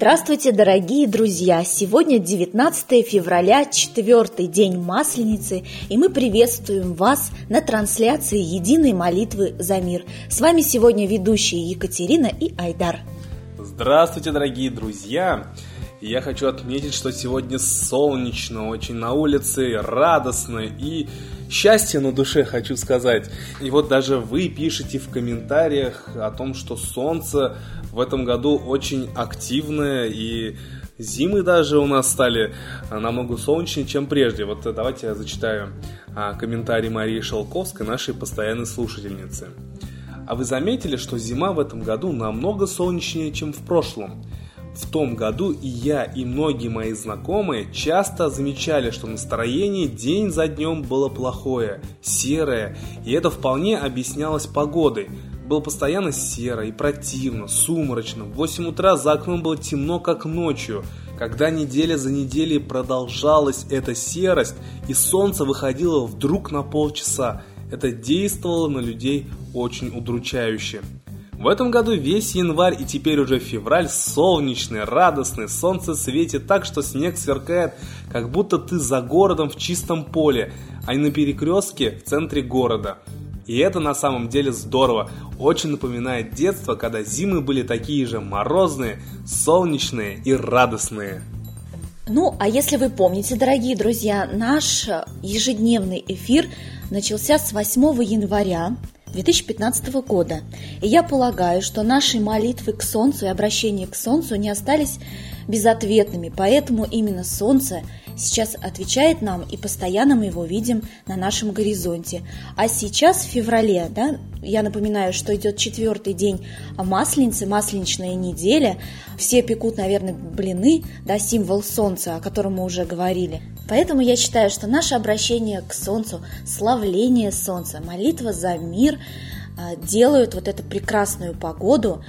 Здравствуйте, дорогие друзья! Сегодня 19 февраля, четвертый день Масленицы, и мы приветствуем вас на трансляции единой молитвы за мир. С вами сегодня ведущие Екатерина и Айдар. Здравствуйте, дорогие друзья! Я хочу отметить, что сегодня солнечно, очень на улице, радостно и счастье на душе, хочу сказать. И вот даже вы пишете в комментариях о том, что солнце в этом году очень активное и зимы даже у нас стали намного солнечнее, чем прежде. Вот давайте я зачитаю а, комментарий Марии Шелковской, нашей постоянной слушательницы. А вы заметили, что зима в этом году намного солнечнее, чем в прошлом? В том году и я, и многие мои знакомые часто замечали, что настроение день за днем было плохое, серое, и это вполне объяснялось погодой. Было постоянно серо и противно, сумрачно. В 8 утра за окном было темно, как ночью. Когда неделя за неделей продолжалась эта серость, и солнце выходило вдруг на полчаса, это действовало на людей очень удручающе. В этом году весь январь и теперь уже февраль солнечный, радостный, солнце светит так, что снег сверкает, как будто ты за городом в чистом поле, а не на перекрестке в центре города. И это на самом деле здорово. Очень напоминает детство, когда зимы были такие же морозные, солнечные и радостные. Ну, а если вы помните, дорогие друзья, наш ежедневный эфир начался с 8 января 2015 года. И я полагаю, что наши молитвы к Солнцу и обращение к Солнцу не остались безответными, поэтому именно Солнце сейчас отвечает нам, и постоянно мы его видим на нашем горизонте. А сейчас, в феврале, да, я напоминаю, что идет четвертый день Масленицы, Масленичная неделя, все пекут, наверное, блины, да, символ Солнца, о котором мы уже говорили. Поэтому я считаю, что наше обращение к Солнцу, славление Солнца, молитва за мир – делают вот эту прекрасную погоду.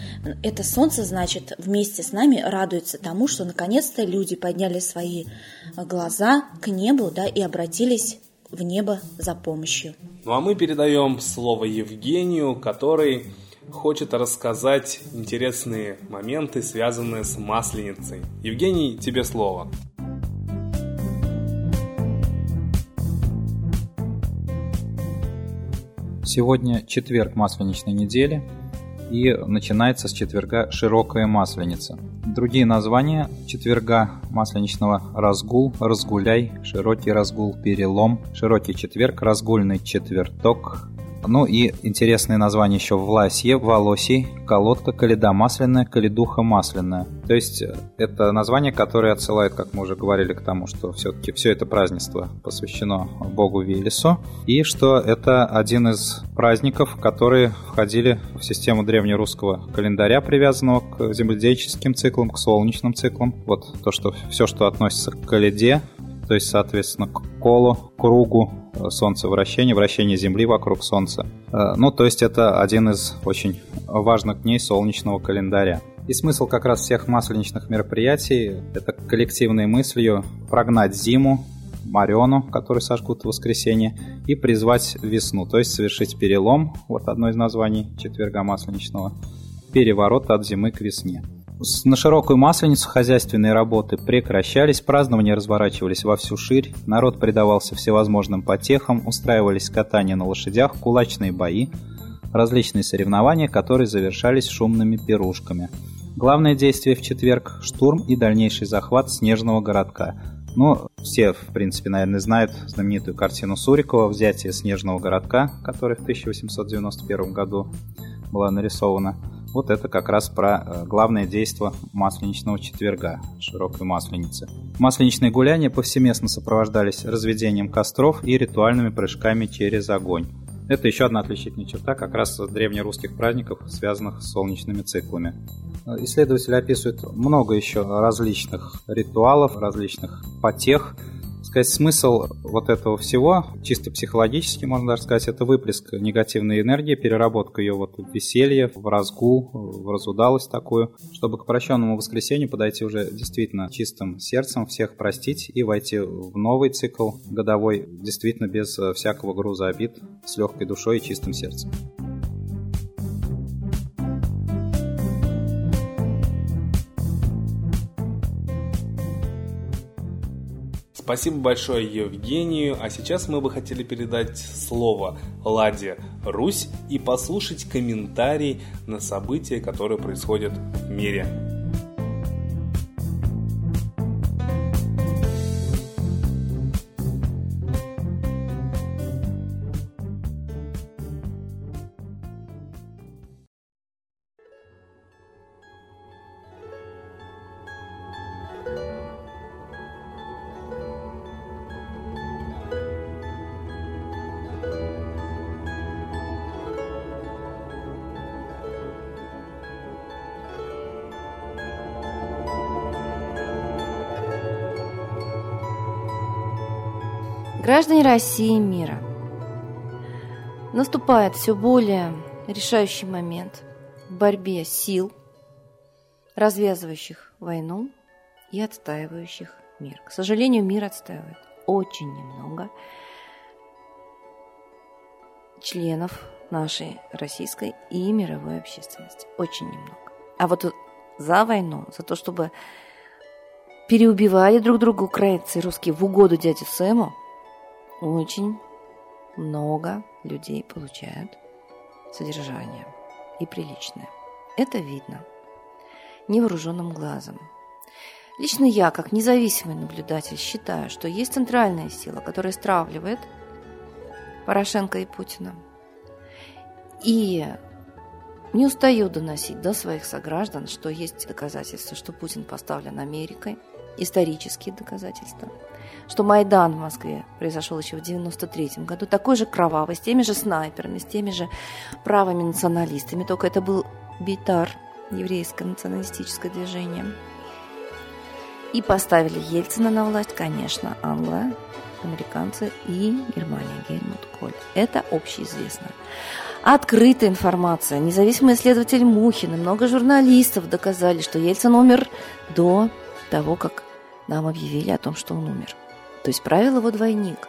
Это солнце, значит, вместе с нами радуется тому, что наконец-то люди подняли свои глаза к небу да, и обратились в небо за помощью. Ну а мы передаем слово Евгению, который хочет рассказать интересные моменты, связанные с Масленицей. Евгений, тебе слово. Сегодня четверг масленичной недели, и начинается с четверга широкая масленица. Другие названия четверга масленичного – разгул, разгуляй, широкий разгул, перелом, широкий четверг, разгульный четверток, ну и интересное название еще Власье, Волосий, Колодка, Каледа масляная, Каледуха масляная. То есть э, это название, которое отсылает, как мы уже говорили, к тому, что все-таки все это празднество посвящено богу Велесу, и что это один из праздников, которые входили в систему древнерусского календаря, привязанного к земледельческим циклам, к солнечным циклам. Вот то, что все, что относится к Каледе, то есть, соответственно, к колу, кругу, э, Солнца вращения, вращение Земли вокруг Солнца. Э, ну, то есть это один из очень важных дней солнечного календаря. И смысл как раз всех масленичных мероприятий – это коллективной мыслью прогнать зиму, Мариону, который сожгут в воскресенье, и призвать весну, то есть совершить перелом, вот одно из названий четверга масленичного, переворот от зимы к весне. На широкую масленицу хозяйственные работы прекращались, празднования разворачивались во всю ширь, народ предавался всевозможным потехам, устраивались катания на лошадях, кулачные бои, различные соревнования, которые завершались шумными пирушками. Главное действие в четверг – штурм и дальнейший захват снежного городка. Ну, все, в принципе, наверное, знают знаменитую картину Сурикова «Взятие снежного городка», которая в 1891 году была нарисована. Вот это как раз про э, главное действие масленичного четверга, широкой масленицы. Масленичные гуляния повсеместно сопровождались разведением костров и ритуальными прыжками через огонь. Это еще одна отличительная черта как раз древнерусских праздников, связанных с солнечными циклами. Исследователи описывают много еще различных ритуалов, различных потех, сказать, смысл вот этого всего, чисто психологически, можно даже сказать, это выплеск негативной энергии, переработка ее вот в веселье, в разгул, в разудалость такую, чтобы к прощенному воскресенью подойти уже действительно чистым сердцем, всех простить и войти в новый цикл годовой, действительно без всякого груза обид, с легкой душой и чистым сердцем. Спасибо большое Евгению, а сейчас мы бы хотели передать слово Ладе Русь и послушать комментарий на события, которые происходят в мире. Граждане России и мира, наступает все более решающий момент в борьбе сил, развязывающих войну и отстаивающих мир. К сожалению, мир отстаивает очень немного членов нашей российской и мировой общественности. Очень немного. А вот за войну, за то, чтобы переубивали друг друга украинцы и русские в угоду дяде Сэму, очень много людей получают содержание и приличное. Это видно невооруженным глазом. Лично я, как независимый наблюдатель, считаю, что есть центральная сила, которая стравливает Порошенко и Путина. И не устаю доносить до своих сограждан, что есть доказательства, что Путин поставлен Америкой, исторические доказательства – что Майдан в Москве произошел еще в 93 году, такой же кровавый, с теми же снайперами, с теми же правыми националистами, только это был Битар, еврейское националистическое движение. И поставили Ельцина на власть, конечно, англо, американцы и Германия, Гельмут Коль. Это общеизвестно. Открытая информация. Независимый исследователь Мухин и много журналистов доказали, что Ельцин умер до того, как нам объявили о том, что он умер. То есть правил его двойник.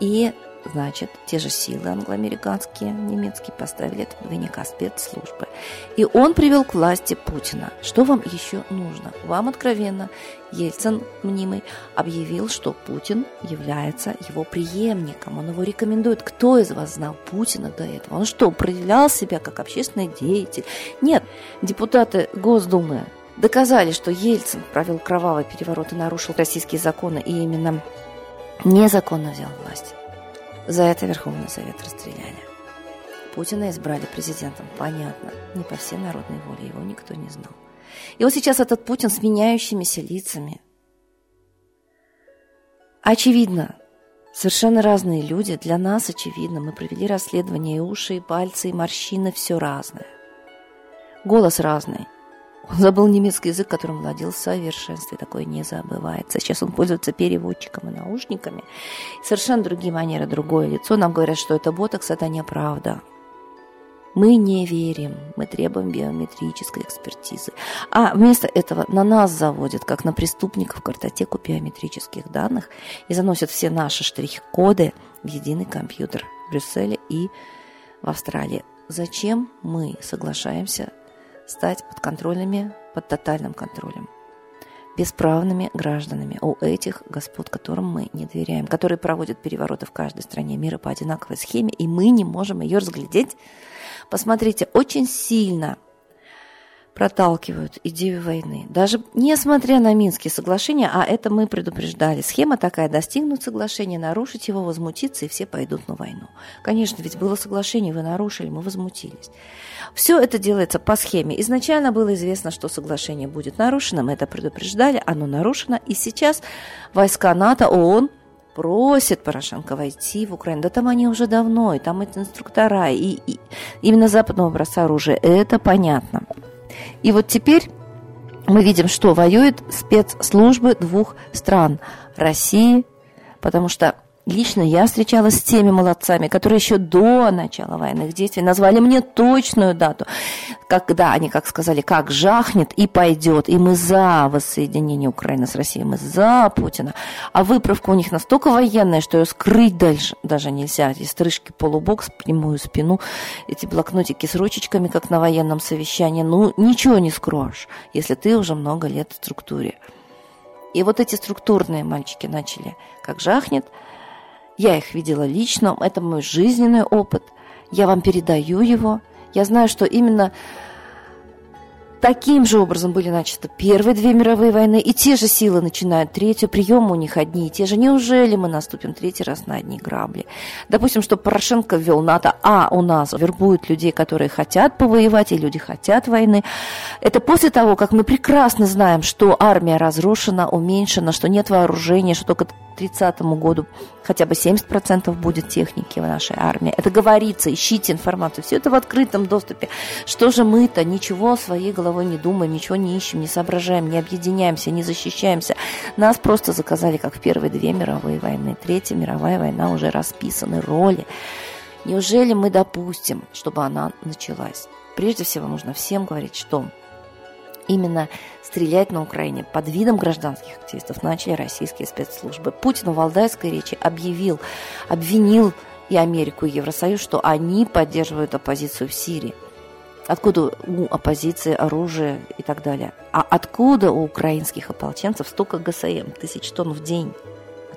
И, значит, те же силы англоамериканские, немецкие поставили этого двойника спецслужбы. И он привел к власти Путина. Что вам еще нужно? Вам откровенно Ельцин, мнимый, объявил, что Путин является его преемником. Он его рекомендует. Кто из вас знал Путина до этого? Он что, проявлял себя как общественный деятель? Нет, депутаты Госдумы доказали, что Ельцин провел кровавый переворот и нарушил российские законы, и именно незаконно взял власть. За это Верховный Совет расстреляли. Путина избрали президентом, понятно, не по всей народной воле, его никто не знал. И вот сейчас этот Путин с меняющимися лицами. Очевидно, совершенно разные люди, для нас очевидно, мы провели расследование, и уши, и пальцы, и морщины, все разное. Голос разный – он забыл немецкий язык, которым владел в совершенстве. Такое не забывается. Сейчас он пользуется переводчиком и наушниками. Совершенно другие манеры, другое лицо. Нам говорят, что это ботокс, это неправда. Мы не верим, мы требуем биометрической экспертизы. А вместо этого на нас заводят, как на преступников, картотеку биометрических данных и заносят все наши штрих-коды в единый компьютер в Брюсселе и в Австралии. Зачем мы соглашаемся стать подконтрольными, под тотальным контролем, бесправными гражданами у этих господ, которым мы не доверяем, которые проводят перевороты в каждой стране мира по одинаковой схеме, и мы не можем ее разглядеть. Посмотрите, очень сильно проталкивают идею войны. Даже несмотря на Минские соглашения, а это мы предупреждали, схема такая, достигнуть соглашения, нарушить его, возмутиться, и все пойдут на войну. Конечно, ведь было соглашение, вы нарушили, мы возмутились. Все это делается по схеме. Изначально было известно, что соглашение будет нарушено, мы это предупреждали, оно нарушено, и сейчас войска НАТО, ООН просит Порошенко войти в Украину. Да там они уже давно, и там эти инструктора, и, и именно западного образца оружия. Это понятно. И вот теперь мы видим, что воюют спецслужбы двух стран – России, потому что Лично я встречалась с теми молодцами, которые еще до начала военных действий назвали мне точную дату, когда они, как сказали, как жахнет и пойдет, и мы за воссоединение Украины с Россией, мы за Путина. А выправка у них настолько военная, что ее скрыть дальше даже нельзя. Эти стрижки полубокс, прямую спину, эти блокнотики с ручечками, как на военном совещании. Ну, ничего не скроешь, если ты уже много лет в структуре. И вот эти структурные мальчики начали, как жахнет. Я их видела лично, это мой жизненный опыт. Я вам передаю его. Я знаю, что именно Таким же образом были начаты первые две мировые войны, и те же силы начинают третью, приемы у них одни и те же. Неужели мы наступим третий раз на одни грабли? Допустим, что Порошенко ввел НАТО, а у нас вербуют людей, которые хотят повоевать, и люди хотят войны. Это после того, как мы прекрасно знаем, что армия разрушена, уменьшена, что нет вооружения, что только 30 году хотя бы 70% будет техники в нашей армии. Это говорится, ищите информацию. Все это в открытом доступе. Что же мы-то ничего своей головой не думаем, ничего не ищем, не соображаем, не объединяемся, не защищаемся. Нас просто заказали, как в первые две мировые войны. Третья мировая война уже расписаны роли. Неужели мы допустим, чтобы она началась? Прежде всего нужно всем говорить, что именно стрелять на Украине под видом гражданских активистов начали российские спецслужбы. Путин в Валдайской речи объявил, обвинил и Америку, и Евросоюз, что они поддерживают оппозицию в Сирии. Откуда у оппозиции оружие и так далее? А откуда у украинских ополченцев столько ГСМ, тысяч тонн в день?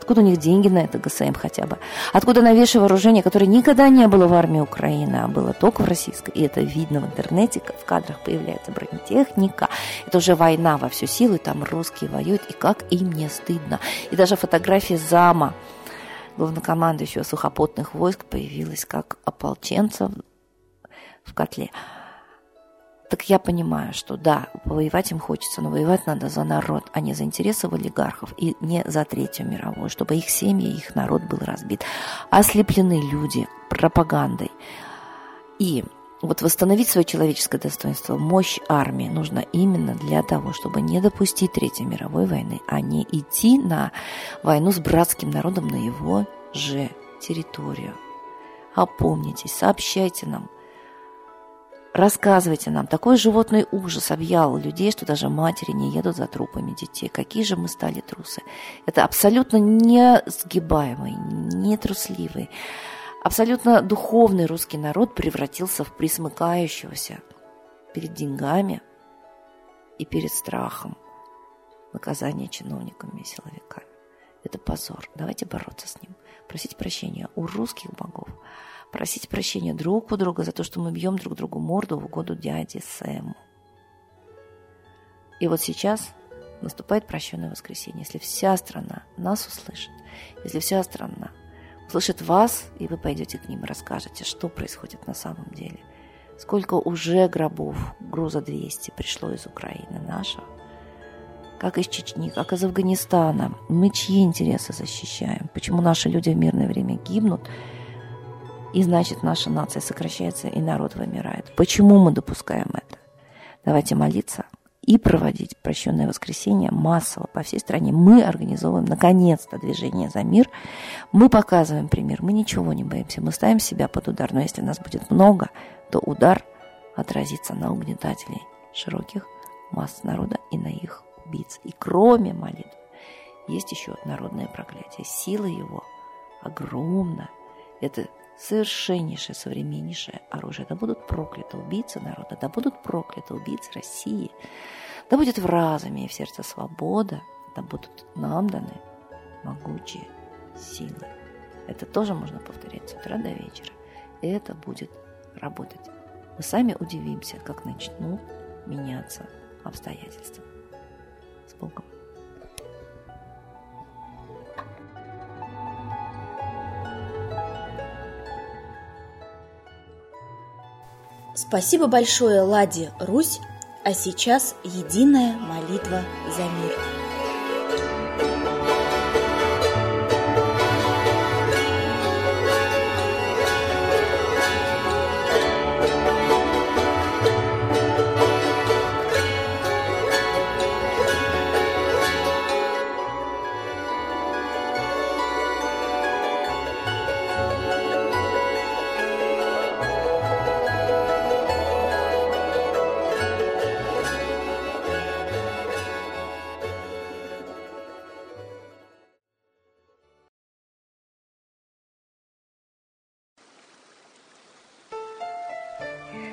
Откуда у них деньги на это ГСМ хотя бы? Откуда новейшее вооружение, которое никогда не было в армии Украины, а было только в российской? И это видно в интернете, в кадрах появляется бронетехника. Это уже война во всю силу, и там русские воюют, и как им не стыдно. И даже фотография зама главнокомандующего сухопутных войск появилась как ополченца в котле так я понимаю, что да, воевать им хочется, но воевать надо за народ, а не за интересы олигархов и не за Третью мировую, чтобы их семьи, их народ был разбит. Ослеплены люди пропагандой. И вот восстановить свое человеческое достоинство, мощь армии нужно именно для того, чтобы не допустить Третьей мировой войны, а не идти на войну с братским народом на его же территорию. Опомнитесь, сообщайте нам – Рассказывайте нам, такой животный ужас объял людей, что даже матери не едут за трупами детей. Какие же мы стали трусы. Это абсолютно не сгибаемый, не абсолютно духовный русский народ превратился в присмыкающегося перед деньгами и перед страхом наказания чиновниками и силовиками. Это позор. Давайте бороться с ним. Просить прощения у русских богов – просить прощения друг у друга за то, что мы бьем друг другу морду в угоду дяде Сэму. И вот сейчас наступает прощенное воскресенье. Если вся страна нас услышит, если вся страна услышит вас, и вы пойдете к ним и расскажете, что происходит на самом деле. Сколько уже гробов, груза 200 пришло из Украины нашего, как из Чечни, как из Афганистана. Мы чьи интересы защищаем? Почему наши люди в мирное время гибнут – и значит, наша нация сокращается, и народ вымирает. Почему мы допускаем это? Давайте молиться и проводить прощенное воскресенье массово по всей стране. Мы организовываем, наконец-то, движение за мир. Мы показываем пример. Мы ничего не боимся. Мы ставим себя под удар. Но если нас будет много, то удар отразится на угнетателей широких масс народа и на их убийц. И кроме молитв есть еще народное проклятие. Сила его огромна. Это совершеннейшее, современнейшее оружие. Да будут прокляты убийцы народа, да будут прокляты убийцы России, да будет в разуме и в сердце свобода, да будут нам даны могучие силы. Это тоже можно повторять с утра до вечера. И это будет работать. Мы сами удивимся, как начнут меняться обстоятельства. С Богом. Спасибо большое Ладе Русь, а сейчас единая молитва за мир.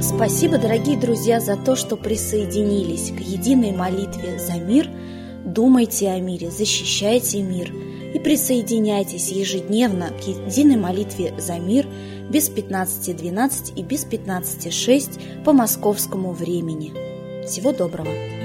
Спасибо, дорогие друзья, за то, что присоединились к единой молитве за мир. Думайте о мире, защищайте мир и присоединяйтесь ежедневно к единой молитве за мир без 15.12 и без 15.06 по московскому времени. Всего доброго!